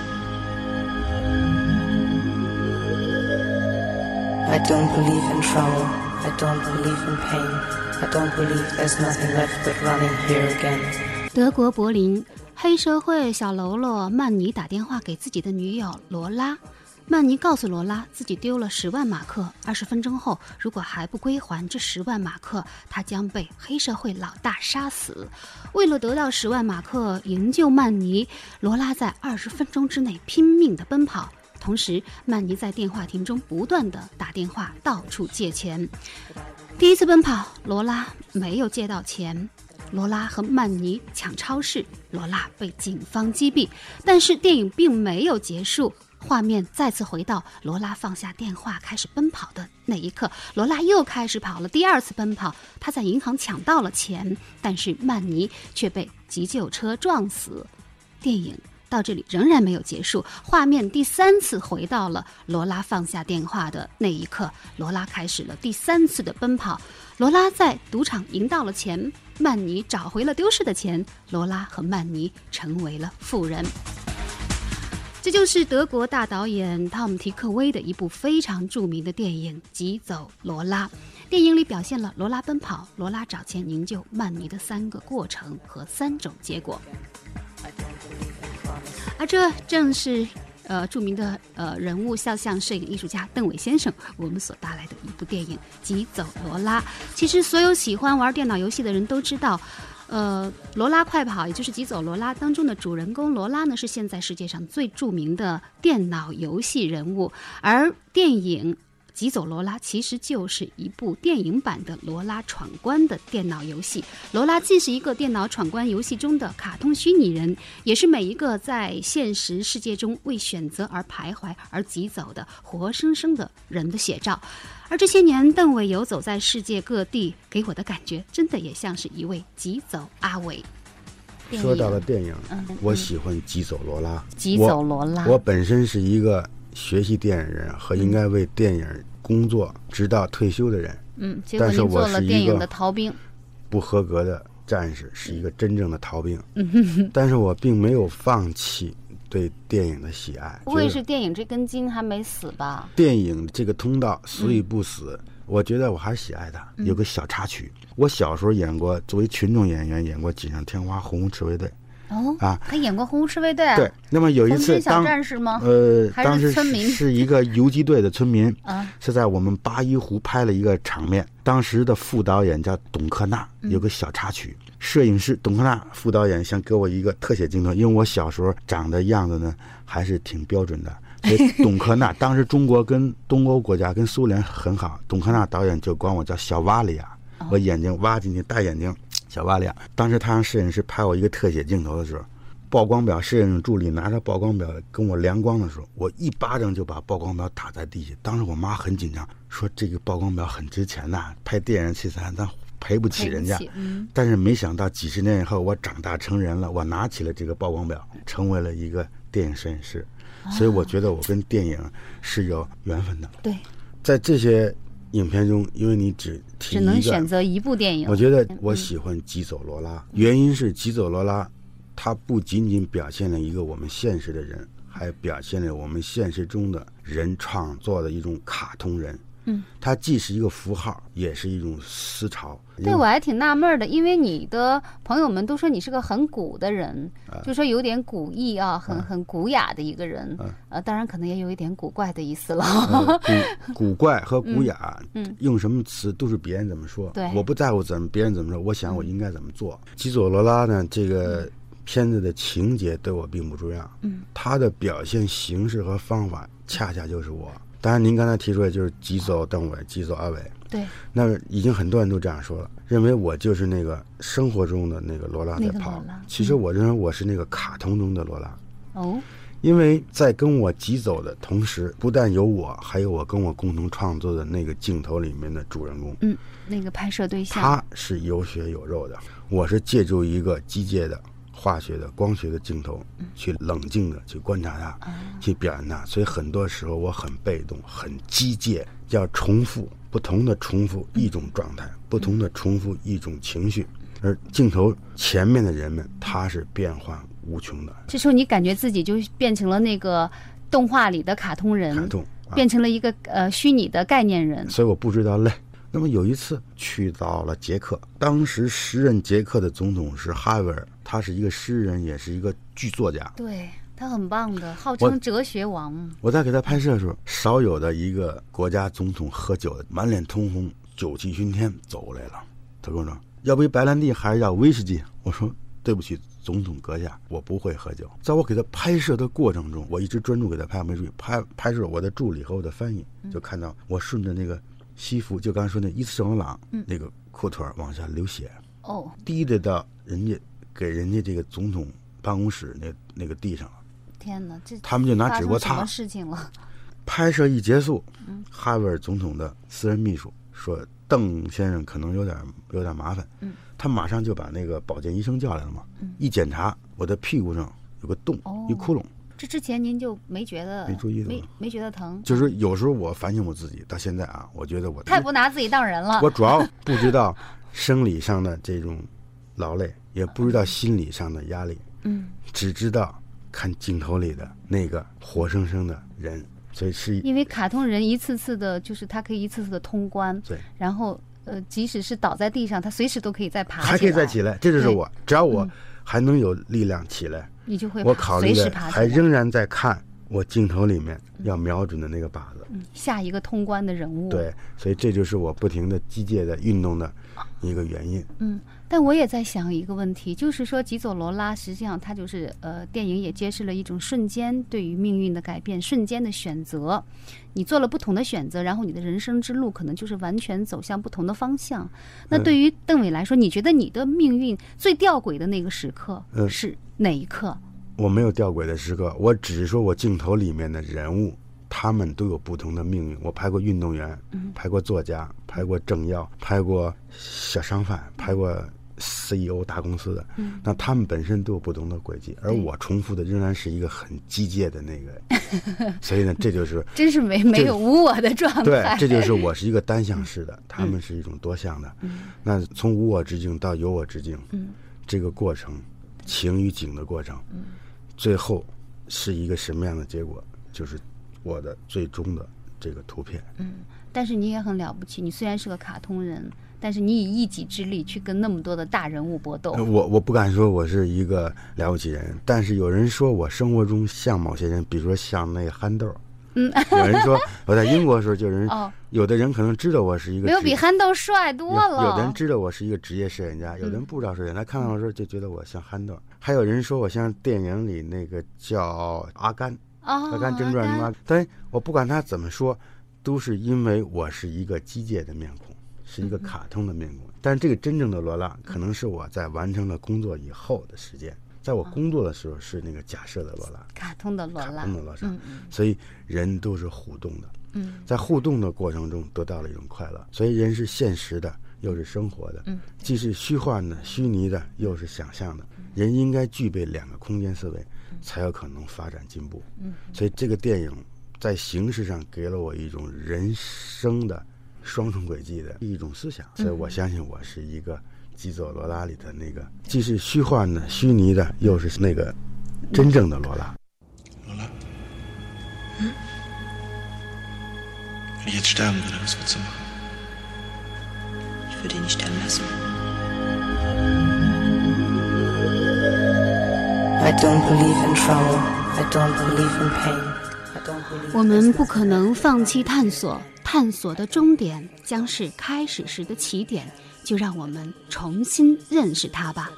I don't believe in trouble. I don't believe in pain. I don't believe there's nothing left but running here again. 德国柏林。黑社会小喽啰曼尼打电话给自己的女友罗拉，曼尼告诉罗拉自己丢了十万马克，二十分钟后如果还不归还这十万马克，他将被黑社会老大杀死。为了得到十万马克营救曼尼，罗拉在二十分钟之内拼命的奔跑，同时曼尼在电话亭中不断的打电话到处借钱。第一次奔跑，罗拉没有借到钱。罗拉和曼尼抢超市，罗拉被警方击毙。但是电影并没有结束，画面再次回到罗拉放下电话开始奔跑的那一刻。罗拉又开始跑了，第二次奔跑，他在银行抢到了钱，但是曼尼却被急救车撞死。电影到这里仍然没有结束，画面第三次回到了罗拉放下电话的那一刻，罗拉开始了第三次的奔跑。罗拉在赌场赢到了钱，曼尼找回了丢失的钱，罗拉和曼尼成为了富人。这就是德国大导演汤姆·提克威的一部非常著名的电影《急走罗拉》。电影里表现了罗拉奔跑、罗拉找钱营救曼尼的三个过程和三种结果。而这正是呃著名的呃人物肖像摄影艺术家邓伟先生我们所带来的一部电影《急走罗拉》。其实，所有喜欢玩电脑游戏的人都知道。呃，罗拉快跑，也就是《疾走罗拉》当中的主人公罗拉呢，是现在世界上最著名的电脑游戏人物，而电影。《疾走罗拉》其实就是一部电影版的《罗拉闯关》的电脑游戏。罗拉既是一个电脑闯关游戏中的卡通虚拟人，也是每一个在现实世界中为选择而徘徊而疾走的活生生的人的写照。而这些年，邓伟游走在世界各地，给我的感觉真的也像是一位疾走阿伟。说到了电影，我喜欢《疾走罗拉》。疾走罗拉，我本身是一个。学习电影人和应该为电影工作直到退休的人，嗯，结果您做了电影的逃兵，不合格的战士，是一个真正的逃兵。但是我并没有放弃对电影的喜爱。不会是电影这根筋还没死吧？电影这个通道死与不死，我觉得我还是喜爱的。有个小插曲，我小时候演过，作为群众演员演过《锦上添花》《红红赤卫队》。哦啊，他演过《红红赤卫队》对，那么有一次当呃，当时是一个游击队的村民 啊，是在我们八一湖拍了一个场面。当时的副导演叫董克纳，有个小插曲。摄影师董克纳副导演想给我一个特写镜头，因为我小时候长的样子呢还是挺标准的。董克纳当时中国跟东欧国家跟苏联很好，董克纳导演就管我叫小瓦里亚，我眼睛挖进去大眼睛。小瓦里亚，当时他让摄影师拍我一个特写镜头的时候，曝光表摄影助理拿着曝光表跟我量光的时候，我一巴掌就把曝光表打在地下。当时我妈很紧张，说这个曝光表很值钱呐，拍电影器材咱赔不起人家。但是没想到几十年以后，我长大成人了，我拿起了这个曝光表，成为了一个电影摄影师。所以我觉得我跟电影是有缘分的。对，在这些。影片中，因为你只只能选择一部电影，我觉得我喜欢《疾走罗拉》，原因是《疾走罗拉》，它不仅仅表现了一个我们现实的人，还表现了我们现实中的人创作的一种卡通人。嗯，它既是一个符号，也是一种思潮。对，我还挺纳闷的，因为你的朋友们都说你是个很古的人，就说有点古意啊，很很古雅的一个人。呃，当然可能也有一点古怪的意思了。古古怪和古雅，嗯，用什么词都是别人怎么说。对，我不在乎怎么别人怎么说，我想我应该怎么做。基佐罗拉呢？这个片子的情节对我并不重要。嗯，他的表现形式和方法，恰恰就是我。当然，您刚才提出来就是挤走邓伟，挤走阿伟。对，那已经很多人都这样说了，认为我就是那个生活中的那个罗拉在跑。其实我认为我是那个卡通中的罗拉。哦，因为在跟我挤走的同时，不但有我，还有我跟我共同创作的那个镜头里面的主人公。嗯，那个拍摄对象。他是有血有肉的，我是借助一个机械的。化学的、光学的镜头，去冷静的去观察它，去表现它。所以很多时候我很被动、很机械，要重复不同的重复一种状态，不同的重复一种情绪。而镜头前面的人们，他是变幻无穷的。这时候你感觉自己就变成了那个动画里的卡通人，卡通变成了一个呃虚拟的概念人。所以我不知道累。那么有一次去到了捷克，当时时任捷克的总统是哈维尔，他是一个诗人，也是一个剧作家。对他很棒的，号称哲学王。我在给他拍摄的时候，少有的一个国家总统喝酒，满脸通红，酒气熏天走过来了。他跟我说：“要杯白兰地还是要威士忌？”我说：“对不起，总统阁下，我不会喝酒。”在我给他拍摄的过程中，我一直专注给他拍，没注意拍拍摄我的助理和我的翻译，就看到我顺着那个。西服就刚才说那伊斯圣罗朗那个裤腿往下流血，哦，滴的到人家给人家这个总统办公室那那个地上了。天哪，这他们就拿纸给我擦。什么事情了？拍摄一结束，哈维尔总统的私人秘书说邓先生可能有点有点麻烦，嗯，他马上就把那个保健医生叫来了嘛，一检查我的屁股上有个洞，一窟窿。这之前您就没觉得没注意没没觉得疼？就是有时候我反省我自己，到现在啊，我觉得我太不拿自己当人了。我主要不知道生理上的这种劳累，也不知道心理上的压力，嗯，只知道看镜头里的那个活生生的人，所以是因为卡通人一次次的，就是他可以一次次的通关，对，然后呃，即使是倒在地上，他随时都可以再爬，还可以再起来，这就是我，只要我还能有力量起来。你就会我考虑的还仍然在看我镜头里面要瞄准的那个靶子，下一个通关的人物。对，所以这就是我不停的机械的运动的一个原因。嗯，但我也在想一个问题，就是说吉佐罗拉实际上他就是呃，电影也揭示了一种瞬间对于命运的改变，瞬间的选择。你做了不同的选择，然后你的人生之路可能就是完全走向不同的方向。那对于邓伟来说，你觉得你的命运最吊诡的那个时刻是？哪一刻？我没有吊诡的时刻，我只是说我镜头里面的人物，他们都有不同的命运。我拍过运动员，拍过作家，拍过政要，拍过小商贩，拍过 CEO 大公司的。那他们本身都有不同的轨迹，而我重复的仍然是一个很机械的那个。所以呢，这就是 真是没没有无我的状态。对，这就是我是一个单向式的，他们是一种多向的。那从无我之境到有我之境，这个过程。情与景的过程，最后是一个什么样的结果？就是我的最终的这个图片。嗯，但是你也很了不起，你虽然是个卡通人，但是你以一己之力去跟那么多的大人物搏斗。我我不敢说我是一个了不起人，但是有人说我生活中像某些人，比如说像那憨豆。嗯，有人说我在英国的时候，就有人，有的人可能知道我是一个，没有比憨豆帅多了。有的人知道我是一个职业摄影家，有的人不知道摄影，他看到我时候就觉得我像憨豆。还有人说我像电影里那个叫阿甘，阿甘正传什么？但我不管他怎么说，都是因为我是一个机械的面孔，是一个卡通的面孔。但是这个真正的罗拉，可能是我在完成了工作以后的时间。在我工作的时候是那个假设的罗拉，卡通的罗拉，卡通的罗拉，所以人都是互动的。嗯，在互动的过程中得到了一种快乐，所以人是现实的，又是生活的，嗯，既是虚幻的、虚拟的，又是想象的。人应该具备两个空间思维，才有可能发展进步。嗯，所以这个电影在形式上给了我一种人生的双重轨迹的一种思想，所以我相信我是一个。基佐罗拉里的那个，既是虚幻的、虚拟的，又是那个真正的罗拉。罗拉，嗯，jetzt sterben würde, was würdest du machen? Ich würde ihn nicht sterben lassen. 我们不可能放弃探索，探索的终点将是开始时的起点。就让我们重新认识它吧。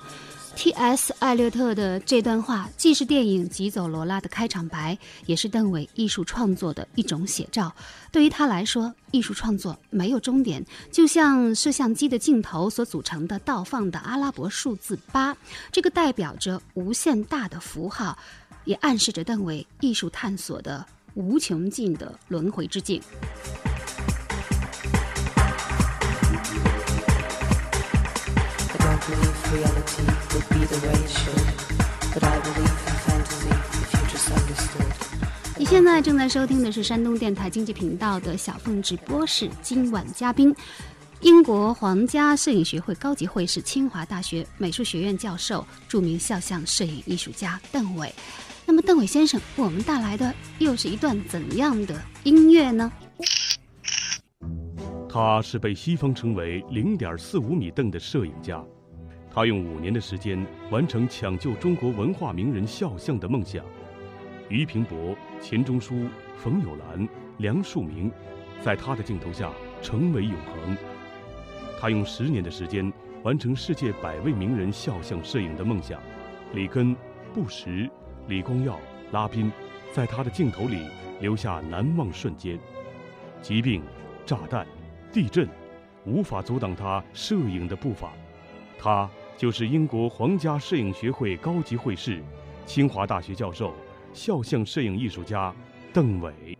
T.S. 艾略特的这段话，既是电影《疾走罗拉》的开场白，也是邓伟艺术创作的一种写照。对于他来说，艺术创作没有终点，就像摄像机的镜头所组成的倒放的阿拉伯数字八，这个代表着无限大的符号，也暗示着邓伟艺术探索的无穷尽的轮回之境。你现在正在收听的是山东电台经济频道的小凤直播室，今晚嘉宾，英国皇家摄影学会高级会士、清华大学美术学院教授、著名肖像摄影艺术家邓伟。那么，邓伟先生为我们带来的又是一段怎样的音乐呢？他是被西方称为“零点四五米凳”的摄影家。他用五年的时间完成抢救中国文化名人肖像的梦想。俞平伯、钱钟书、冯友兰、梁漱溟，在他的镜头下成为永恒。他用十年的时间完成世界百位名人肖像摄影的梦想。里根、布什、李光耀、拉宾，在他的镜头里留下难忘瞬间。疾病、炸弹、地震，无法阻挡他摄影的步伐。他。就是英国皇家摄影学会高级会士、清华大学教授、肖像摄影艺术家邓伟。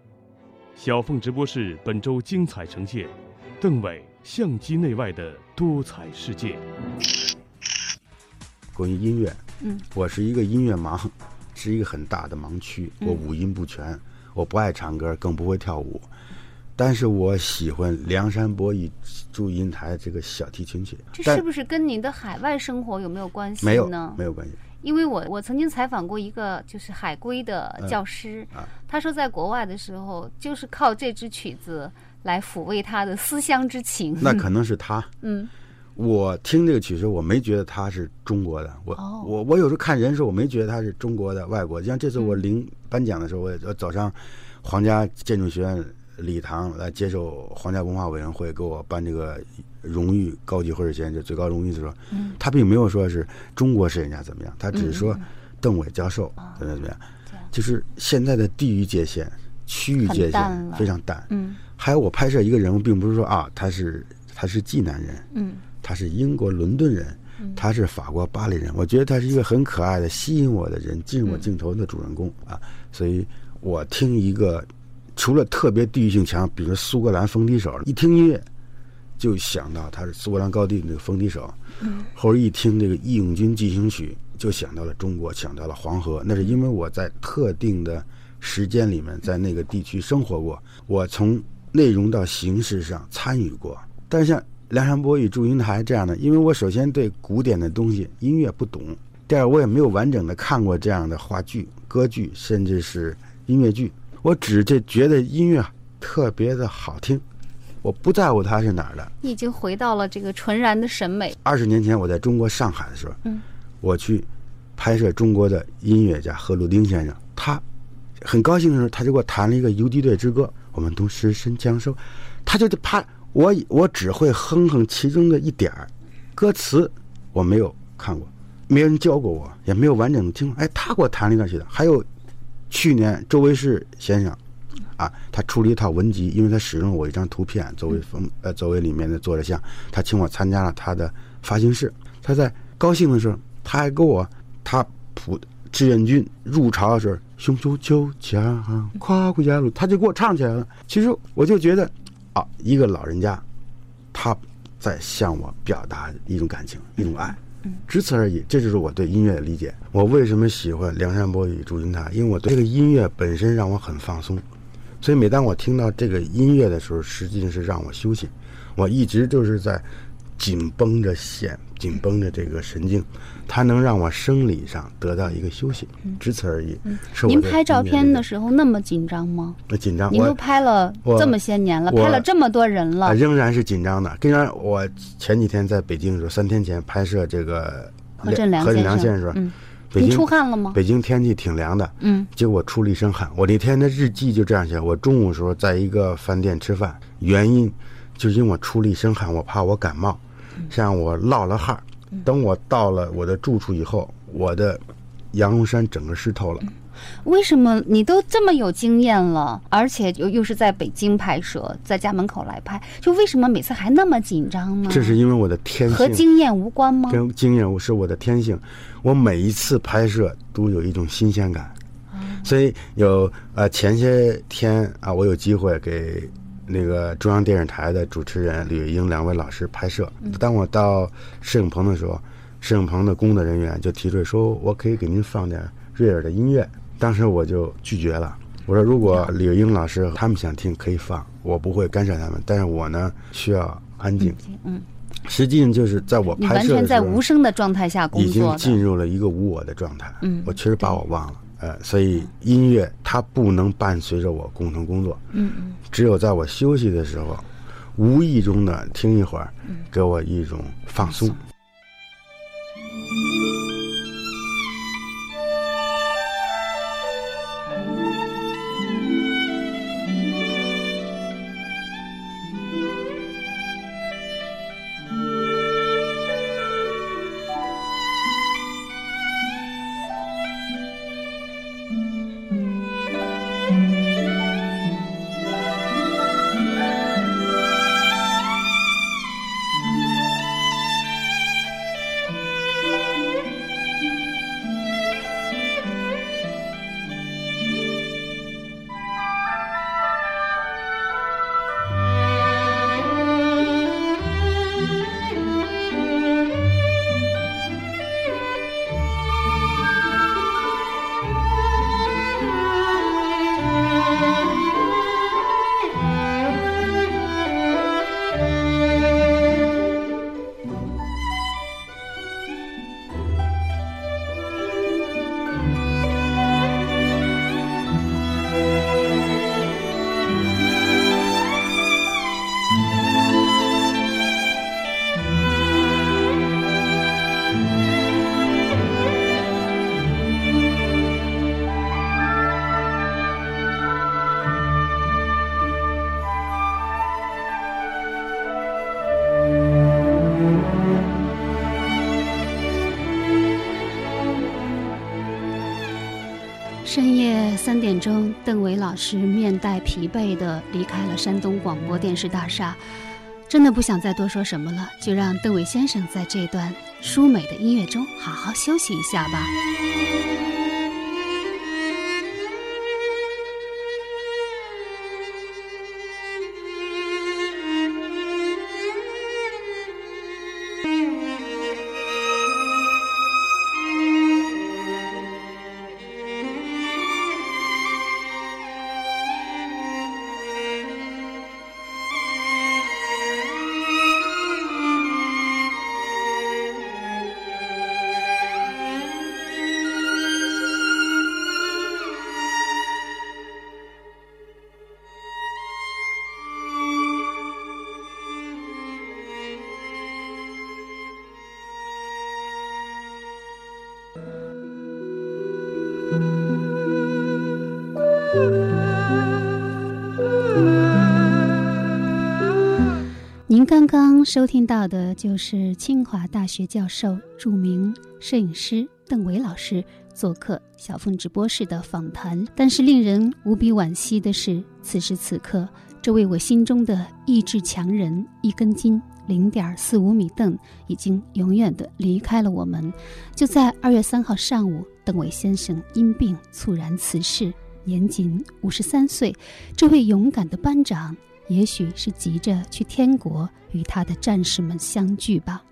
小凤直播室本周精彩呈现邓伟相机内外的多彩世界。关于音乐，嗯，我是一个音乐盲，是一个很大的盲区。我五音不全，我不爱唱歌，更不会跳舞。但是我喜欢梁山伯与祝英台这个小提琴曲。这是不是跟您的海外生活有没有关系呢？没有，没有关系。因为我我曾经采访过一个就是海归的教师，他说在国外的时候就是靠这支曲子来抚慰他的思乡之情。那可能是他。嗯，我听这个曲子，我没觉得他是中国的。我我我有时候看人时候，我没觉得他是中国的、外国。像这次我领颁奖的时候，我我早上皇家建筑学院。礼堂来接受皇家文化委员会给我颁这个荣誉高级会士衔，就最高荣誉的时候，他并没有说是中国是人家怎么样，他只是说邓伟教授怎么怎么样，就是现在的地域界限、区域界限非常淡。嗯，还有我拍摄一个人物，并不是说啊，他是他是济南人，嗯，他是英国伦敦人，他是法国巴黎人，我觉得他是一个很可爱的、吸引我的人，进入我镜头的主人公啊，所以我听一个。除了特别地域性强，比如苏格兰风笛手，一听音乐就想到他是苏格兰高地那个风笛手；或者一听这个《义勇军进行曲》，就想到了中国，想到了黄河。那是因为我在特定的时间里面在那个地区生活过，我从内容到形式上参与过。但是像《梁山伯与祝英台》这样的，因为我首先对古典的东西音乐不懂，第二我也没有完整的看过这样的话剧、歌剧，甚至是音乐剧。我只这觉得音乐特别的好听，我不在乎它是哪儿的。你已经回到了这个纯然的审美。二十年前我在中国上海的时候，嗯，我去拍摄中国的音乐家何鲁丁先生，他很高兴的时候，他就给我弹了一个游击队之歌。我们都是神枪手，他就怕我，我只会哼哼其中的一点儿，歌词我没有看过，没人教过我，也没有完整的听。哎，他给我弹了一段曲子，还有。去年周维世先生，啊，他出了一套文集，因为他使用了我一张图片作为封，呃，作为里面的作者像，他请我参加了他的发行式。他在高兴的时候，他还给我他普志愿军入朝的时候，雄赳赳枪，跨过鸭路，他就给我唱起来了。其实我就觉得，啊，一个老人家，他在向我表达一种感情，一种爱。只此而已，这就是我对音乐的理解。我为什么喜欢梁山伯与祝英台？因为我对这个音乐本身让我很放松，所以每当我听到这个音乐的时候，实际上是让我休息。我一直就是在紧绷着线，紧绷着这个神经，它能让我生理上得到一个休息，只此而已。您拍照片的时候那么紧张吗？那紧张。您都拍了这么些年了，拍了这么多人了，仍然是紧张的。跟然，我前几天在北京的时候，三天前拍摄这个何振良先生的时候，您出汗了吗？北京天气挺凉的，嗯，结果出了一身汗。我那天的日记就这样写：我中午时候在一个饭店吃饭，原因就因为我出了一身汗，我怕我感冒。像我落了汗，等我到了我的住处以后，我的羊绒衫整个湿透了。为什么你都这么有经验了，而且又又是在北京拍摄，在家门口来拍，就为什么每次还那么紧张呢？这是因为我的天性和经验无关吗？跟经验是我的天性，我每一次拍摄都有一种新鲜感，所以有呃前些天啊，我有机会给。那个中央电视台的主持人吕英两位老师拍摄。当我到摄影棚的时候，摄影棚的工作人员就提出说：“我可以给您放点瑞尔的音乐。”当时我就拒绝了，我说：“如果吕英老师他们想听，可以放，我不会干涉他们。但是我呢，需要安静。”嗯，实际上就是在我拍摄完全在无声的状态下工作，已经进入了一个无我的状态。嗯，我确实把我忘了。呃，所以音乐它不能伴随着我共同工作，嗯嗯，只有在我休息的时候，无意中的听一会儿，给我一种放松。深眼中，邓伟老师面带疲惫地离开了山东广播电视大厦。真的不想再多说什么了，就让邓伟先生在这段舒美的音乐中好好休息一下吧。您刚刚收听到的就是清华大学教授、著名摄影师邓伟老师做客小凤直播室的访谈。但是令人无比惋惜的是，此时此刻，这位我心中的意志强人一根筋零点四五米邓已经永远的离开了我们。就在二月三号上午，邓伟先生因病猝然辞世，年仅五十三岁。这位勇敢的班长。也许是急着去天国与他的战士们相聚吧。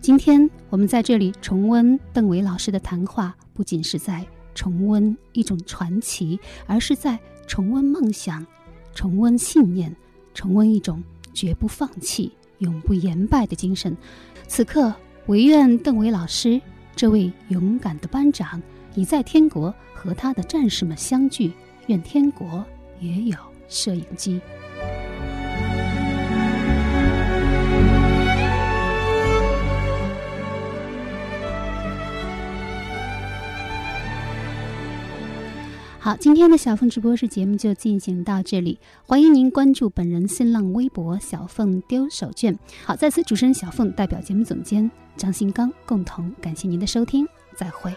今天我们在这里重温邓伟老师的谈话，不仅是在重温一种传奇，而是在重温梦想、重温信念、重温一种绝不放弃、永不言败的精神。此刻，唯愿邓伟老师这位勇敢的班长已在天国和他的战士们相聚。愿天国也有摄影机。好，今天的小凤直播室节目就进行到这里，欢迎您关注本人新浪微博“小凤丢手绢”。好，在此主持人小凤代表节目总监张新刚共同感谢您的收听，再会。